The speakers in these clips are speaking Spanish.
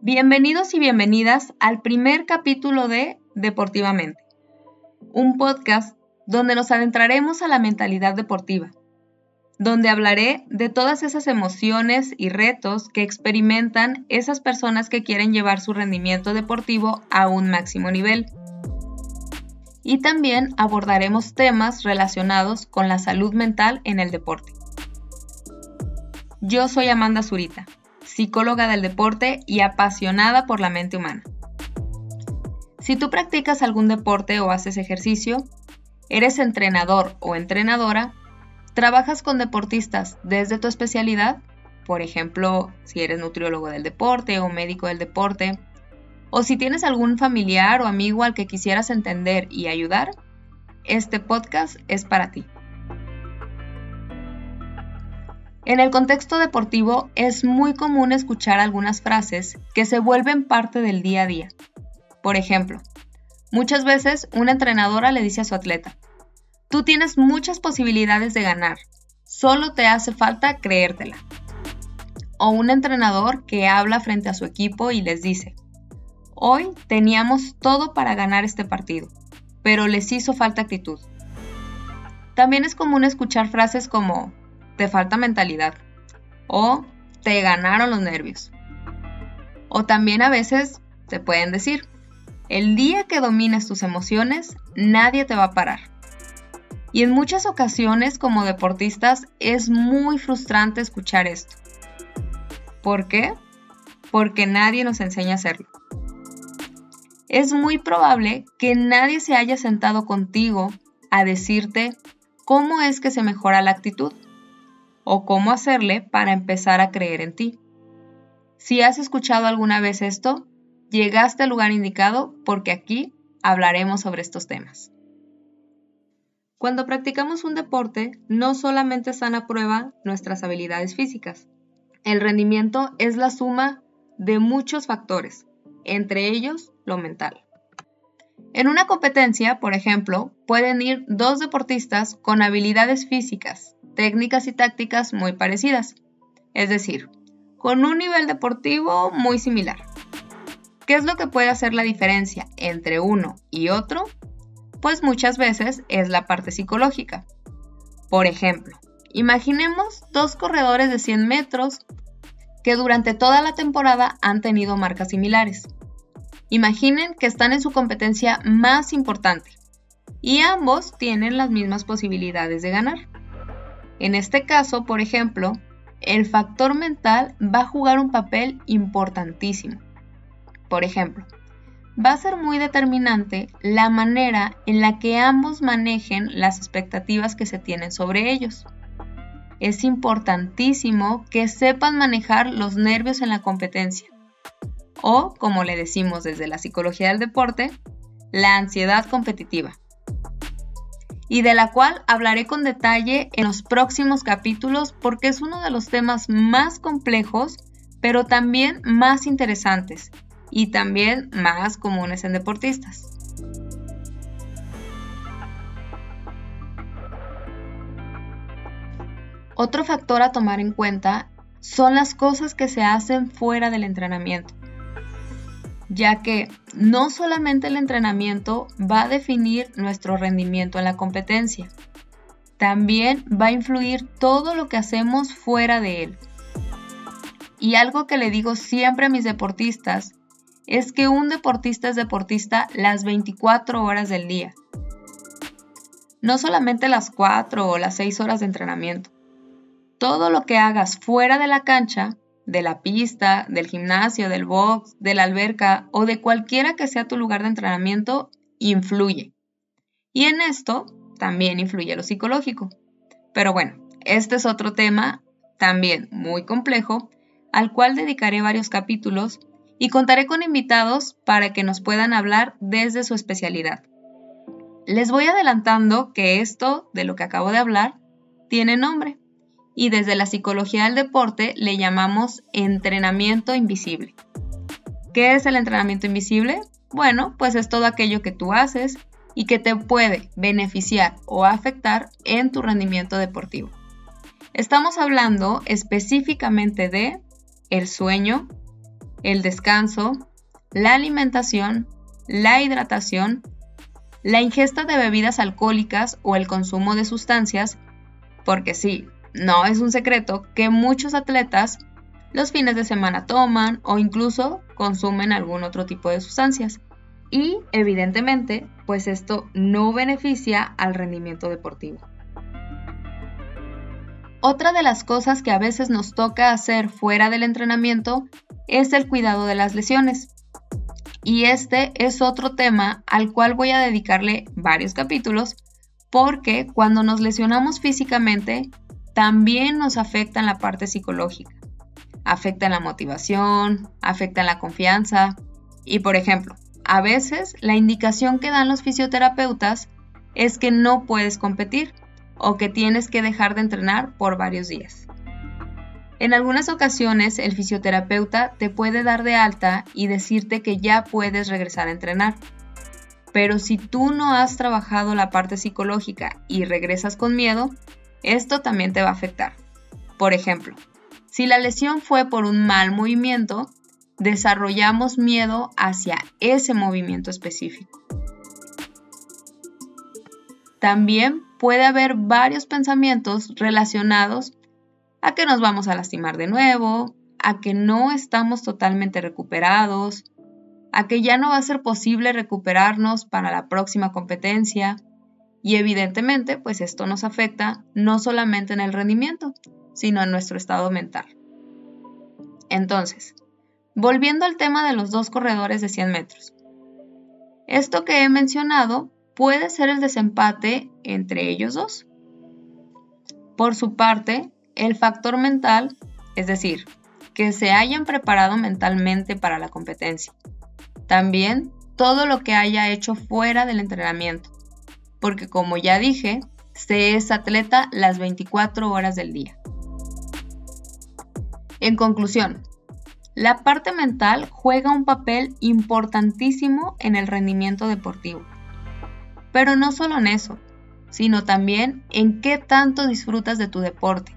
Bienvenidos y bienvenidas al primer capítulo de Deportivamente, un podcast donde nos adentraremos a la mentalidad deportiva, donde hablaré de todas esas emociones y retos que experimentan esas personas que quieren llevar su rendimiento deportivo a un máximo nivel. Y también abordaremos temas relacionados con la salud mental en el deporte. Yo soy Amanda Zurita psicóloga del deporte y apasionada por la mente humana. Si tú practicas algún deporte o haces ejercicio, eres entrenador o entrenadora, trabajas con deportistas desde tu especialidad, por ejemplo, si eres nutriólogo del deporte o médico del deporte, o si tienes algún familiar o amigo al que quisieras entender y ayudar, este podcast es para ti. En el contexto deportivo es muy común escuchar algunas frases que se vuelven parte del día a día. Por ejemplo, muchas veces una entrenadora le dice a su atleta, tú tienes muchas posibilidades de ganar, solo te hace falta creértela. O un entrenador que habla frente a su equipo y les dice, hoy teníamos todo para ganar este partido, pero les hizo falta actitud. También es común escuchar frases como, te falta mentalidad o te ganaron los nervios. O también a veces te pueden decir, el día que domines tus emociones, nadie te va a parar. Y en muchas ocasiones como deportistas es muy frustrante escuchar esto. ¿Por qué? Porque nadie nos enseña a hacerlo. Es muy probable que nadie se haya sentado contigo a decirte cómo es que se mejora la actitud o cómo hacerle para empezar a creer en ti. Si has escuchado alguna vez esto, llegaste al lugar indicado porque aquí hablaremos sobre estos temas. Cuando practicamos un deporte, no solamente están a prueba nuestras habilidades físicas. El rendimiento es la suma de muchos factores, entre ellos lo mental. En una competencia, por ejemplo, pueden ir dos deportistas con habilidades físicas, técnicas y tácticas muy parecidas, es decir, con un nivel deportivo muy similar. ¿Qué es lo que puede hacer la diferencia entre uno y otro? Pues muchas veces es la parte psicológica. Por ejemplo, imaginemos dos corredores de 100 metros que durante toda la temporada han tenido marcas similares. Imaginen que están en su competencia más importante y ambos tienen las mismas posibilidades de ganar. En este caso, por ejemplo, el factor mental va a jugar un papel importantísimo. Por ejemplo, va a ser muy determinante la manera en la que ambos manejen las expectativas que se tienen sobre ellos. Es importantísimo que sepan manejar los nervios en la competencia. O, como le decimos desde la psicología del deporte, la ansiedad competitiva y de la cual hablaré con detalle en los próximos capítulos porque es uno de los temas más complejos, pero también más interesantes y también más comunes en deportistas. Otro factor a tomar en cuenta son las cosas que se hacen fuera del entrenamiento ya que no solamente el entrenamiento va a definir nuestro rendimiento en la competencia, también va a influir todo lo que hacemos fuera de él. Y algo que le digo siempre a mis deportistas es que un deportista es deportista las 24 horas del día. No solamente las 4 o las 6 horas de entrenamiento. Todo lo que hagas fuera de la cancha de la pista, del gimnasio, del box, de la alberca o de cualquiera que sea tu lugar de entrenamiento, influye. Y en esto también influye lo psicológico. Pero bueno, este es otro tema también muy complejo, al cual dedicaré varios capítulos y contaré con invitados para que nos puedan hablar desde su especialidad. Les voy adelantando que esto de lo que acabo de hablar tiene nombre y desde la psicología del deporte le llamamos entrenamiento invisible. ¿Qué es el entrenamiento invisible? Bueno, pues es todo aquello que tú haces y que te puede beneficiar o afectar en tu rendimiento deportivo. Estamos hablando específicamente de el sueño, el descanso, la alimentación, la hidratación, la ingesta de bebidas alcohólicas o el consumo de sustancias, porque sí, no es un secreto que muchos atletas los fines de semana toman o incluso consumen algún otro tipo de sustancias. Y evidentemente, pues esto no beneficia al rendimiento deportivo. Otra de las cosas que a veces nos toca hacer fuera del entrenamiento es el cuidado de las lesiones. Y este es otro tema al cual voy a dedicarle varios capítulos porque cuando nos lesionamos físicamente también nos afecta en la parte psicológica. Afecta en la motivación, afecta en la confianza y por ejemplo, a veces la indicación que dan los fisioterapeutas es que no puedes competir o que tienes que dejar de entrenar por varios días. En algunas ocasiones el fisioterapeuta te puede dar de alta y decirte que ya puedes regresar a entrenar. Pero si tú no has trabajado la parte psicológica y regresas con miedo, esto también te va a afectar. Por ejemplo, si la lesión fue por un mal movimiento, desarrollamos miedo hacia ese movimiento específico. También puede haber varios pensamientos relacionados a que nos vamos a lastimar de nuevo, a que no estamos totalmente recuperados, a que ya no va a ser posible recuperarnos para la próxima competencia. Y evidentemente, pues esto nos afecta no solamente en el rendimiento, sino en nuestro estado mental. Entonces, volviendo al tema de los dos corredores de 100 metros. Esto que he mencionado puede ser el desempate entre ellos dos. Por su parte, el factor mental, es decir, que se hayan preparado mentalmente para la competencia. También todo lo que haya hecho fuera del entrenamiento, porque como ya dije, se es atleta las 24 horas del día. En conclusión, la parte mental juega un papel importantísimo en el rendimiento deportivo. Pero no solo en eso, sino también en qué tanto disfrutas de tu deporte,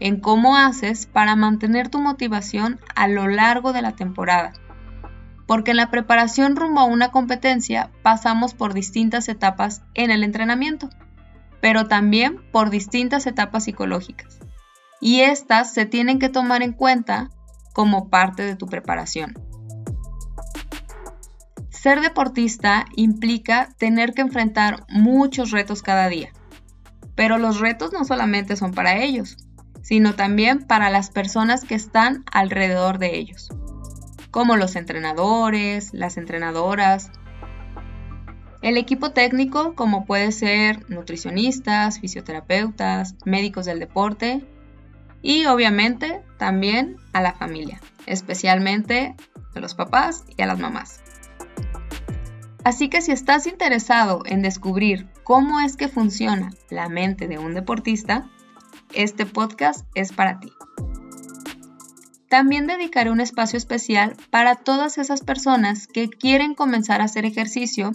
en cómo haces para mantener tu motivación a lo largo de la temporada. Porque en la preparación rumbo a una competencia pasamos por distintas etapas en el entrenamiento, pero también por distintas etapas psicológicas. Y estas se tienen que tomar en cuenta como parte de tu preparación. Ser deportista implica tener que enfrentar muchos retos cada día, pero los retos no solamente son para ellos, sino también para las personas que están alrededor de ellos, como los entrenadores, las entrenadoras, el equipo técnico, como puede ser nutricionistas, fisioterapeutas, médicos del deporte y obviamente también a la familia, especialmente a los papás y a las mamás. Así que si estás interesado en descubrir cómo es que funciona la mente de un deportista, este podcast es para ti. También dedicaré un espacio especial para todas esas personas que quieren comenzar a hacer ejercicio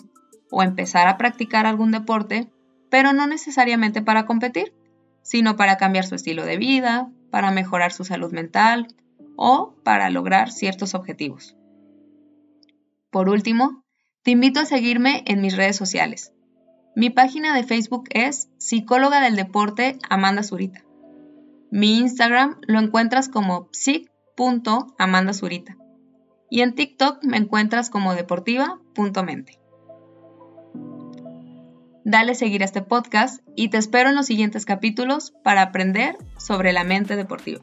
o empezar a practicar algún deporte, pero no necesariamente para competir, sino para cambiar su estilo de vida, para mejorar su salud mental o para lograr ciertos objetivos. Por último, te invito a seguirme en mis redes sociales. Mi página de Facebook es Psicóloga del Deporte Amanda Zurita. Mi Instagram lo encuentras como psic.amandazurita. Y en TikTok me encuentras como deportiva.mente. Dale seguir a este podcast y te espero en los siguientes capítulos para aprender sobre la mente deportiva.